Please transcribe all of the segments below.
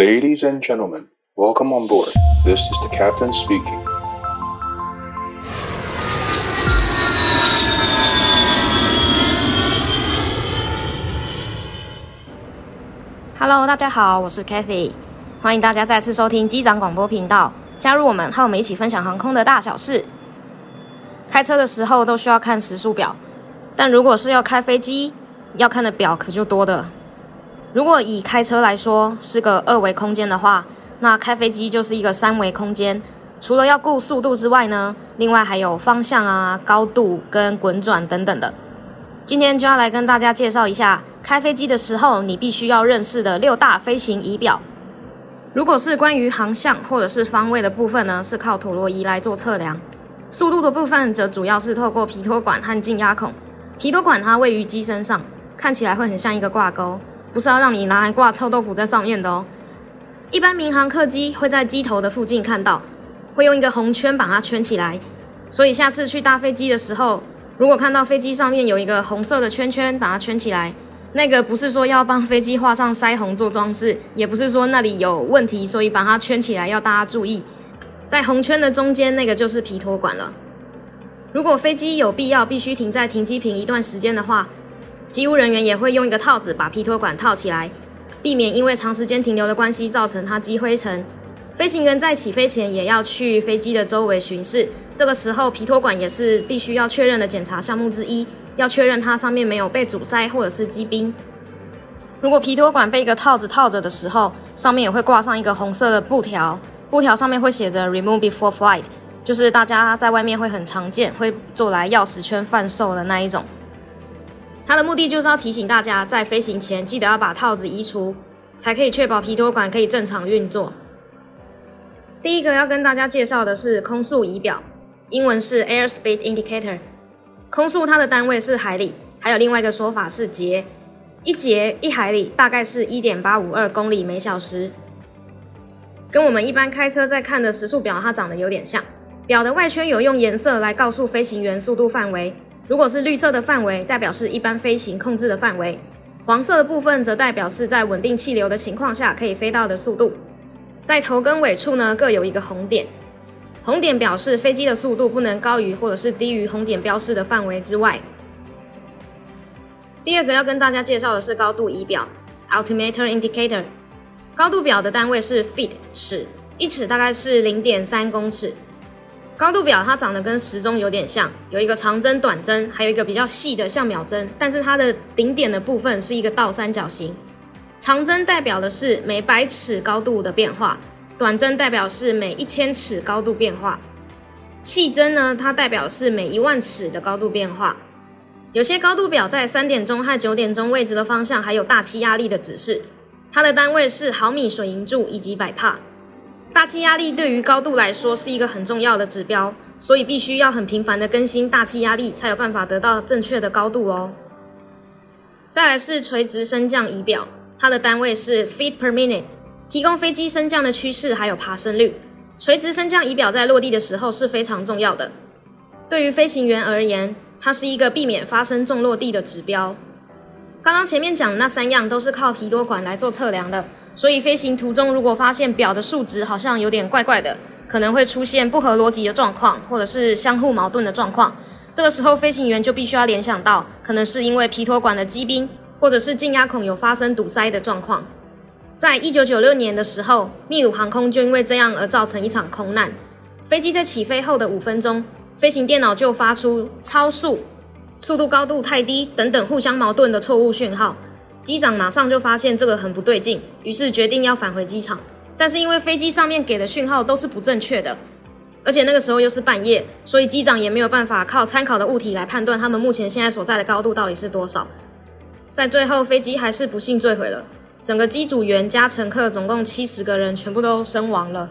Ladies and gentlemen, welcome on board. This is the captain speaking. Hello，大家好，我是 Kathy，欢迎大家再次收听机长广播频道，加入我们，和我们一起分享航空的大小事。开车的时候都需要看时速表，但如果是要开飞机，要看的表可就多的。如果以开车来说是个二维空间的话，那开飞机就是一个三维空间。除了要顾速度之外呢，另外还有方向啊、高度跟滚转等等的。今天就要来跟大家介绍一下开飞机的时候你必须要认识的六大飞行仪表。如果是关于航向或者是方位的部分呢，是靠陀螺仪来做测量。速度的部分则主要是透过皮托管和进压孔。皮托管它位于机身上，看起来会很像一个挂钩。不是要让你拿来挂臭豆腐在上面的哦。一般民航客机会在机头的附近看到，会用一个红圈把它圈起来。所以下次去搭飞机的时候，如果看到飞机上面有一个红色的圈圈把它圈起来，那个不是说要帮飞机画上腮红做装饰，也不是说那里有问题，所以把它圈起来要大家注意。在红圈的中间那个就是皮托管了。如果飞机有必要必须停在停机坪一段时间的话，机务人员也会用一个套子把皮托管套起来，避免因为长时间停留的关系造成它积灰尘。飞行员在起飞前也要去飞机的周围巡视，这个时候皮托管也是必须要确认的检查项目之一，要确认它上面没有被阻塞或者是积冰。如果皮托管被一个套子套着的时候，上面也会挂上一个红色的布条，布条上面会写着 “Remove before flight”，就是大家在外面会很常见，会做来钥匙圈贩售的那一种。它的目的就是要提醒大家，在飞行前记得要把套子移除，才可以确保皮托管可以正常运作。第一个要跟大家介绍的是空速仪表，英文是 Airspeed Indicator。空速它的单位是海里，还有另外一个说法是节，一节一海里大概是一点八五二公里每小时，跟我们一般开车在看的时速表它长得有点像。表的外圈有用颜色来告诉飞行员速度范围。如果是绿色的范围，代表是一般飞行控制的范围；黄色的部分则代表是在稳定气流的情况下可以飞到的速度。在头跟尾处呢，各有一个红点，红点表示飞机的速度不能高于或者是低于红点标示的范围之外。第二个要跟大家介绍的是高度仪表 （Altimeter Indicator）。高度表的单位是 feet 尺，一尺大概是零点三公尺。高度表它长得跟时钟有点像，有一个长针、短针，还有一个比较细的像秒针，但是它的顶点的部分是一个倒三角形。长针代表的是每百尺高度的变化，短针代表是每一千尺高度变化，细针呢，它代表是每一万尺的高度变化。有些高度表在三点钟和九点钟位置的方向还有大气压力的指示，它的单位是毫米水银柱以及百帕。大气压力对于高度来说是一个很重要的指标，所以必须要很频繁的更新大气压力，才有办法得到正确的高度哦。再来是垂直升降仪表，它的单位是 feet per minute，提供飞机升降的趋势还有爬升率。垂直升降仪表在落地的时候是非常重要的，对于飞行员而言，它是一个避免发生重落地的指标。刚刚前面讲的那三样都是靠皮托管来做测量的。所以飞行途中，如果发现表的数值好像有点怪怪的，可能会出现不合逻辑的状况，或者是相互矛盾的状况。这个时候，飞行员就必须要联想到，可能是因为皮托管的积冰，或者是进压孔有发生堵塞的状况。在一九九六年的时候，秘鲁航空就因为这样而造成一场空难。飞机在起飞后的五分钟，飞行电脑就发出超速、速度高度太低等等互相矛盾的错误讯号。机长马上就发现这个很不对劲，于是决定要返回机场。但是因为飞机上面给的讯号都是不正确的，而且那个时候又是半夜，所以机长也没有办法靠参考的物体来判断他们目前现在所在的高度到底是多少。在最后，飞机还是不幸坠毁了，整个机组员加乘客总共七十个人全部都身亡了。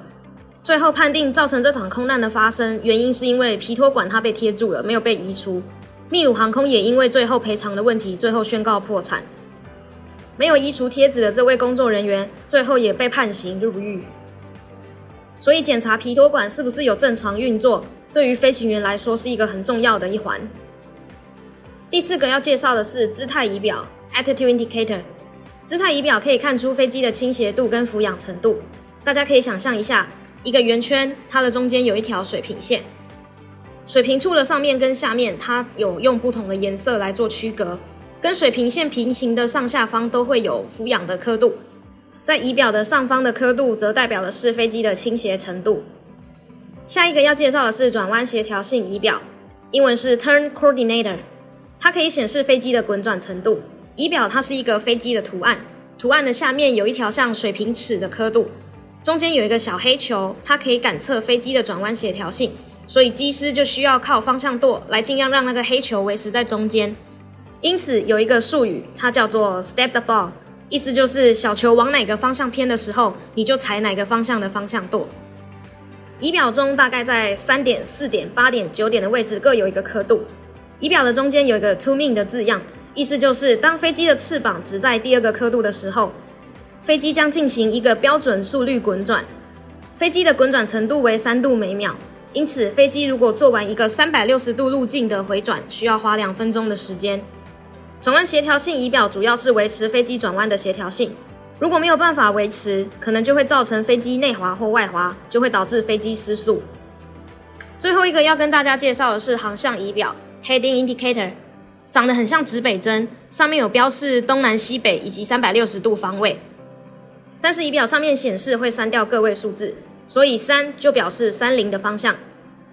最后判定造成这场空难的发生原因是因为皮托管它被贴住了，没有被移除。秘鲁航空也因为最后赔偿的问题，最后宣告破产。没有移除贴纸的这位工作人员，最后也被判刑入狱。所以检查皮托管是不是有正常运作，对于飞行员来说是一个很重要的一环。第四个要介绍的是姿态仪表 （Attitude Indicator）。姿态仪表可以看出飞机的倾斜度跟俯仰程度。大家可以想象一下，一个圆圈，它的中间有一条水平线，水平处的上面跟下面，它有用不同的颜色来做区隔。跟水平线平行的上下方都会有俯仰的刻度，在仪表的上方的刻度则代表的是飞机的倾斜程度。下一个要介绍的是转弯协调性仪表，英文是 Turn Coordinator，它可以显示飞机的滚转程度。仪表它是一个飞机的图案，图案的下面有一条像水平尺的刻度，中间有一个小黑球，它可以感测飞机的转弯协调性，所以机师就需要靠方向舵来尽量让那个黑球维持在中间。因此有一个术语，它叫做 step the ball，意思就是小球往哪个方向偏的时候，你就踩哪个方向的方向舵。仪表中大概在三点、四点、八点、九点的位置各有一个刻度。仪表的中间有一个 to mean 的字样，意思就是当飞机的翅膀只在第二个刻度的时候，飞机将进行一个标准速率滚转，飞机的滚转程度为三度每秒。因此，飞机如果做完一个三百六十度路径的回转，需要花两分钟的时间。转弯协调性仪表主要是维持飞机转弯的协调性，如果没有办法维持，可能就会造成飞机内滑或外滑，就会导致飞机失速。最后一个要跟大家介绍的是航向仪表 （Heading Indicator），长得很像指北针，上面有标示东南西北以及三百六十度方位。但是仪表上面显示会删掉个位数字，所以三就表示三零的方向，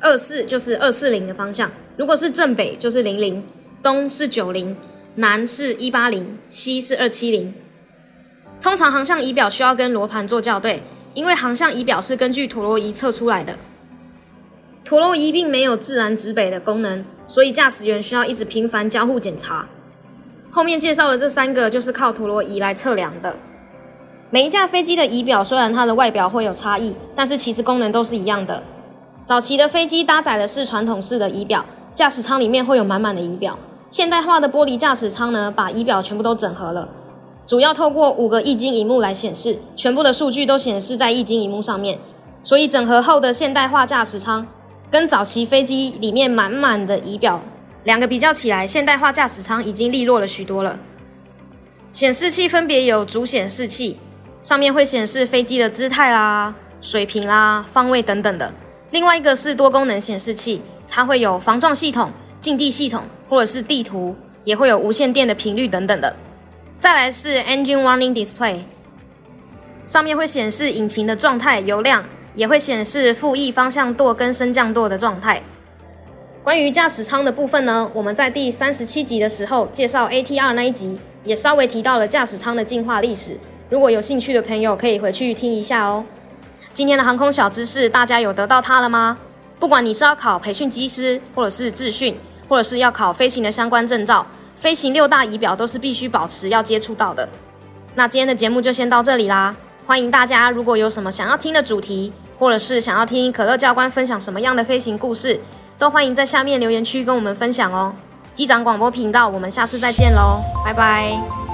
二四就是二四零的方向。如果是正北就是零零，东是九零。南是一八零，西是二七零。通常航向仪表需要跟罗盘做校对，因为航向仪表是根据陀螺仪测出来的。陀螺仪并没有自然指北的功能，所以驾驶员需要一直频繁交互检查。后面介绍的这三个就是靠陀螺仪来测量的。每一架飞机的仪表虽然它的外表会有差异，但是其实功能都是一样的。早期的飞机搭载的是传统式的仪表，驾驶舱里面会有满满的仪表。现代化的玻璃驾驶舱呢，把仪表全部都整合了，主要透过五个液晶荧幕来显示，全部的数据都显示在液晶荧幕上面。所以整合后的现代化驾驶舱，跟早期飞机里面满满的仪表两个比较起来，现代化驾驶舱已经利落了许多了。显示器分别有主显示器，上面会显示飞机的姿态啦、水平啦、方位等等的；另外一个是多功能显示器，它会有防撞系统、近地系统。或者是地图，也会有无线电的频率等等的。再来是 Engine Warning Display，上面会显示引擎的状态、油量，也会显示副翼方向舵跟升降舵的状态。关于驾驶舱的部分呢，我们在第三十七集的时候介绍 ATR 那一集，也稍微提到了驾驶舱的进化历史。如果有兴趣的朋友，可以回去听一下哦。今天的航空小知识，大家有得到它了吗？不管你是要考培训机师，或者是自训。或者是要考飞行的相关证照，飞行六大仪表都是必须保持要接触到的。那今天的节目就先到这里啦，欢迎大家如果有什么想要听的主题，或者是想要听可乐教官分享什么样的飞行故事，都欢迎在下面留言区跟我们分享哦。机长广播频道，我们下次再见喽，拜拜。